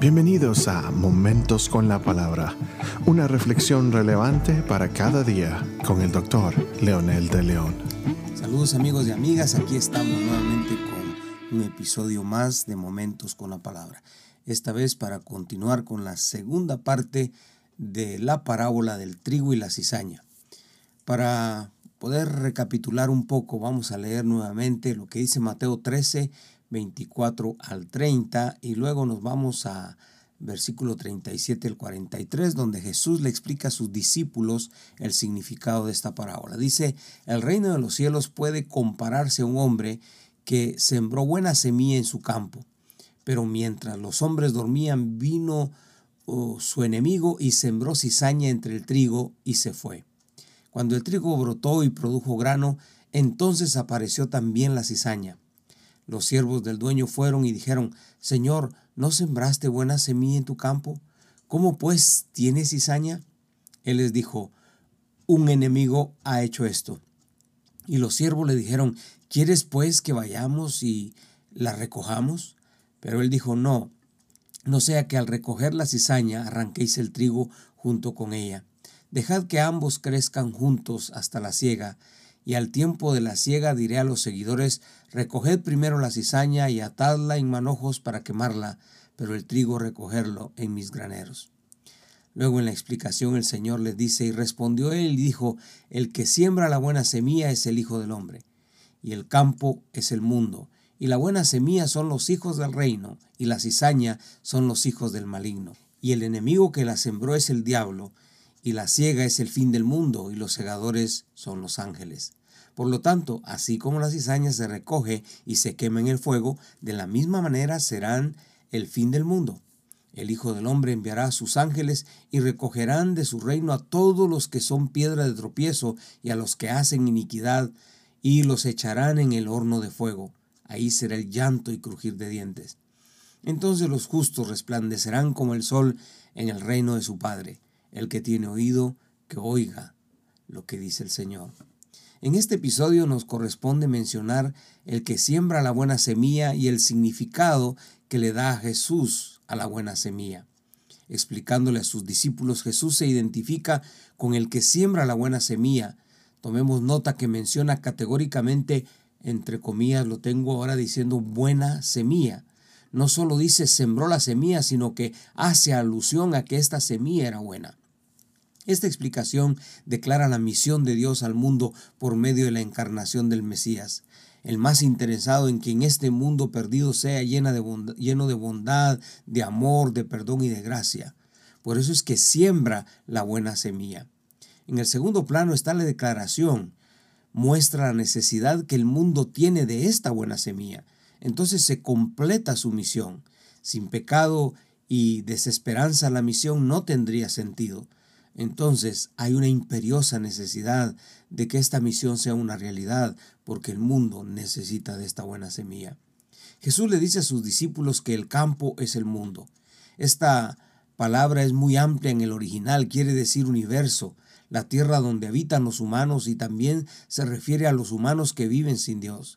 Bienvenidos a Momentos con la Palabra, una reflexión relevante para cada día con el doctor Leonel de León. Saludos amigos y amigas, aquí estamos nuevamente con un episodio más de Momentos con la Palabra. Esta vez para continuar con la segunda parte de la parábola del trigo y la cizaña. Para poder recapitular un poco, vamos a leer nuevamente lo que dice Mateo 13, 24 al 30 y luego nos vamos a versículo 37 al 43 donde Jesús le explica a sus discípulos el significado de esta parábola. Dice, el reino de los cielos puede compararse a un hombre que sembró buena semilla en su campo, pero mientras los hombres dormían vino oh, su enemigo y sembró cizaña entre el trigo y se fue. Cuando el trigo brotó y produjo grano, entonces apareció también la cizaña. Los siervos del dueño fueron y dijeron, Señor, ¿no sembraste buena semilla en tu campo? ¿Cómo pues tienes cizaña? Él les dijo, un enemigo ha hecho esto. Y los siervos le dijeron, ¿quieres pues que vayamos y la recojamos? Pero él dijo, no, no sea que al recoger la cizaña arranquéis el trigo junto con ella. Dejad que ambos crezcan juntos hasta la siega, y al tiempo de la siega diré a los seguidores, recoged primero la cizaña y atadla en manojos para quemarla, pero el trigo recogerlo en mis graneros. Luego en la explicación el Señor les dice, y respondió él y dijo, el que siembra la buena semilla es el Hijo del Hombre, y el campo es el mundo, y la buena semilla son los hijos del reino, y la cizaña son los hijos del maligno, y el enemigo que la sembró es el diablo, y la ciega es el fin del mundo, y los segadores son los ángeles. Por lo tanto, así como la cizaña se recoge y se quema en el fuego, de la misma manera serán el fin del mundo. El Hijo del Hombre enviará a sus ángeles y recogerán de su reino a todos los que son piedra de tropiezo y a los que hacen iniquidad, y los echarán en el horno de fuego. Ahí será el llanto y crujir de dientes. Entonces los justos resplandecerán como el sol en el reino de su Padre. El que tiene oído, que oiga lo que dice el Señor. En este episodio nos corresponde mencionar el que siembra la buena semilla y el significado que le da a Jesús a la buena semilla. Explicándole a sus discípulos, Jesús se identifica con el que siembra la buena semilla. Tomemos nota que menciona categóricamente, entre comillas, lo tengo ahora diciendo buena semilla. No solo dice sembró la semilla, sino que hace alusión a que esta semilla era buena. Esta explicación declara la misión de Dios al mundo por medio de la encarnación del Mesías, el más interesado en que en este mundo perdido sea lleno de bondad, de amor, de perdón y de gracia. Por eso es que siembra la buena semilla. En el segundo plano está la declaración. Muestra la necesidad que el mundo tiene de esta buena semilla. Entonces se completa su misión. Sin pecado y desesperanza la misión no tendría sentido. Entonces hay una imperiosa necesidad de que esta misión sea una realidad, porque el mundo necesita de esta buena semilla. Jesús le dice a sus discípulos que el campo es el mundo. Esta palabra es muy amplia en el original, quiere decir universo, la tierra donde habitan los humanos y también se refiere a los humanos que viven sin Dios.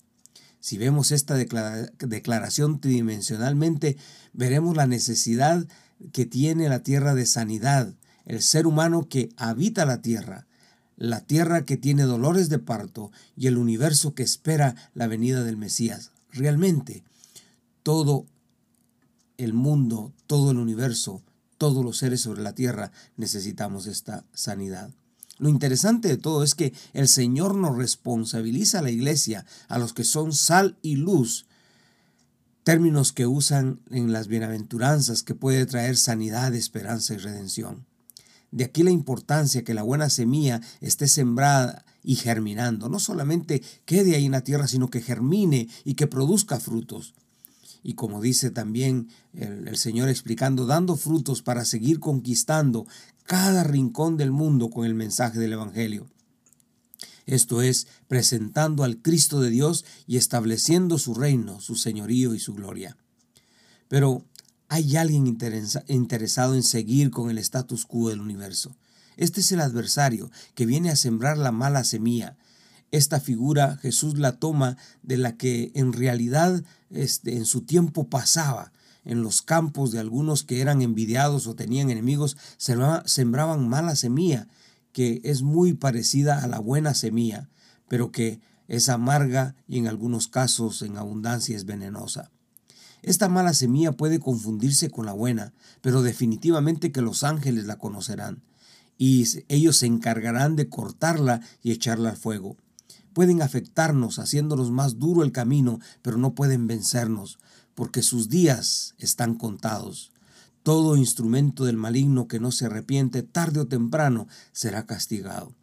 Si vemos esta declaración tridimensionalmente, veremos la necesidad que tiene la tierra de sanidad, el ser humano que habita la tierra, la tierra que tiene dolores de parto y el universo que espera la venida del Mesías. Realmente, todo el mundo, todo el universo, todos los seres sobre la tierra necesitamos esta sanidad. Lo interesante de todo es que el Señor nos responsabiliza a la iglesia, a los que son sal y luz, términos que usan en las bienaventuranzas que puede traer sanidad, esperanza y redención. De aquí la importancia que la buena semilla esté sembrada y germinando. No solamente quede ahí en la tierra, sino que germine y que produzca frutos. Y como dice también el, el, Señor explicando, dando frutos para seguir conquistando cada rincón del mundo con el mensaje del Evangelio. Esto es, presentando al Cristo de Dios y estableciendo su reino, su señorío y su gloria. Pero hay alguien interesado en seguir con el status quo del universo. Este es el adversario que viene a sembrar la mala semilla. Esta figura Jesús la toma de la que en realidad este, en su tiempo pasaba. en los campos de algunos que eran envidiados o tenían enemigos, sembraban mala semilla, que es muy parecida a la buena semilla, pero que es amarga y en algunos casos en abundancia es venenosa. Esta mala semilla puede confundirse con la buena, pero definitivamente que los ángeles la conocerán, y ellos se encargarán de cortarla y echarla al fuego. Pueden afectarnos haciéndonos más duro el camino, pero no pueden vencernos, porque sus días están contados. Todo instrumento del maligno que no se arrepiente tarde o temprano será castigado.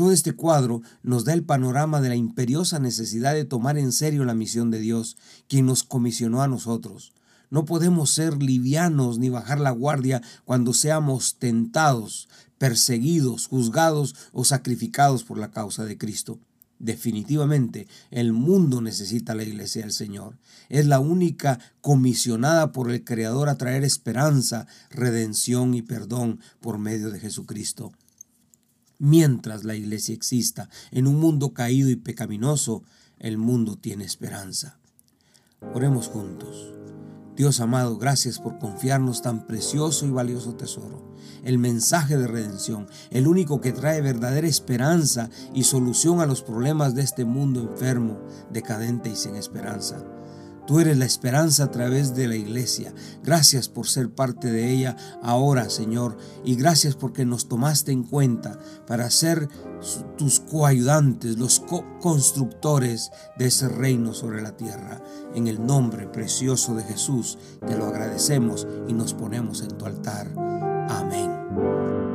Todo este cuadro nos da el panorama de la imperiosa necesidad de tomar en serio la misión de Dios, quien nos comisionó a nosotros. No podemos ser livianos ni bajar la guardia cuando seamos tentados, perseguidos, juzgados o sacrificados por la causa de Cristo. Definitivamente, el mundo necesita la iglesia del Señor. Es la única comisionada por el Creador a traer esperanza, redención y perdón por medio de Jesucristo. Mientras la iglesia exista en un mundo caído y pecaminoso, el mundo tiene esperanza. Oremos juntos. Dios amado, gracias por confiarnos tan precioso y valioso tesoro el mensaje de redención, el único que trae verdadera esperanza y solución a los problemas de este mundo enfermo, decadente y sin esperanza. Tú eres la esperanza a través de la iglesia. Gracias por ser parte de ella ahora, Señor, y gracias porque nos tomaste en cuenta para ser tus coayudantes, los co-constructores de ese reino sobre la tierra. En el nombre precioso de Jesús te lo agradecemos y nos ponemos en tu altar. Amén.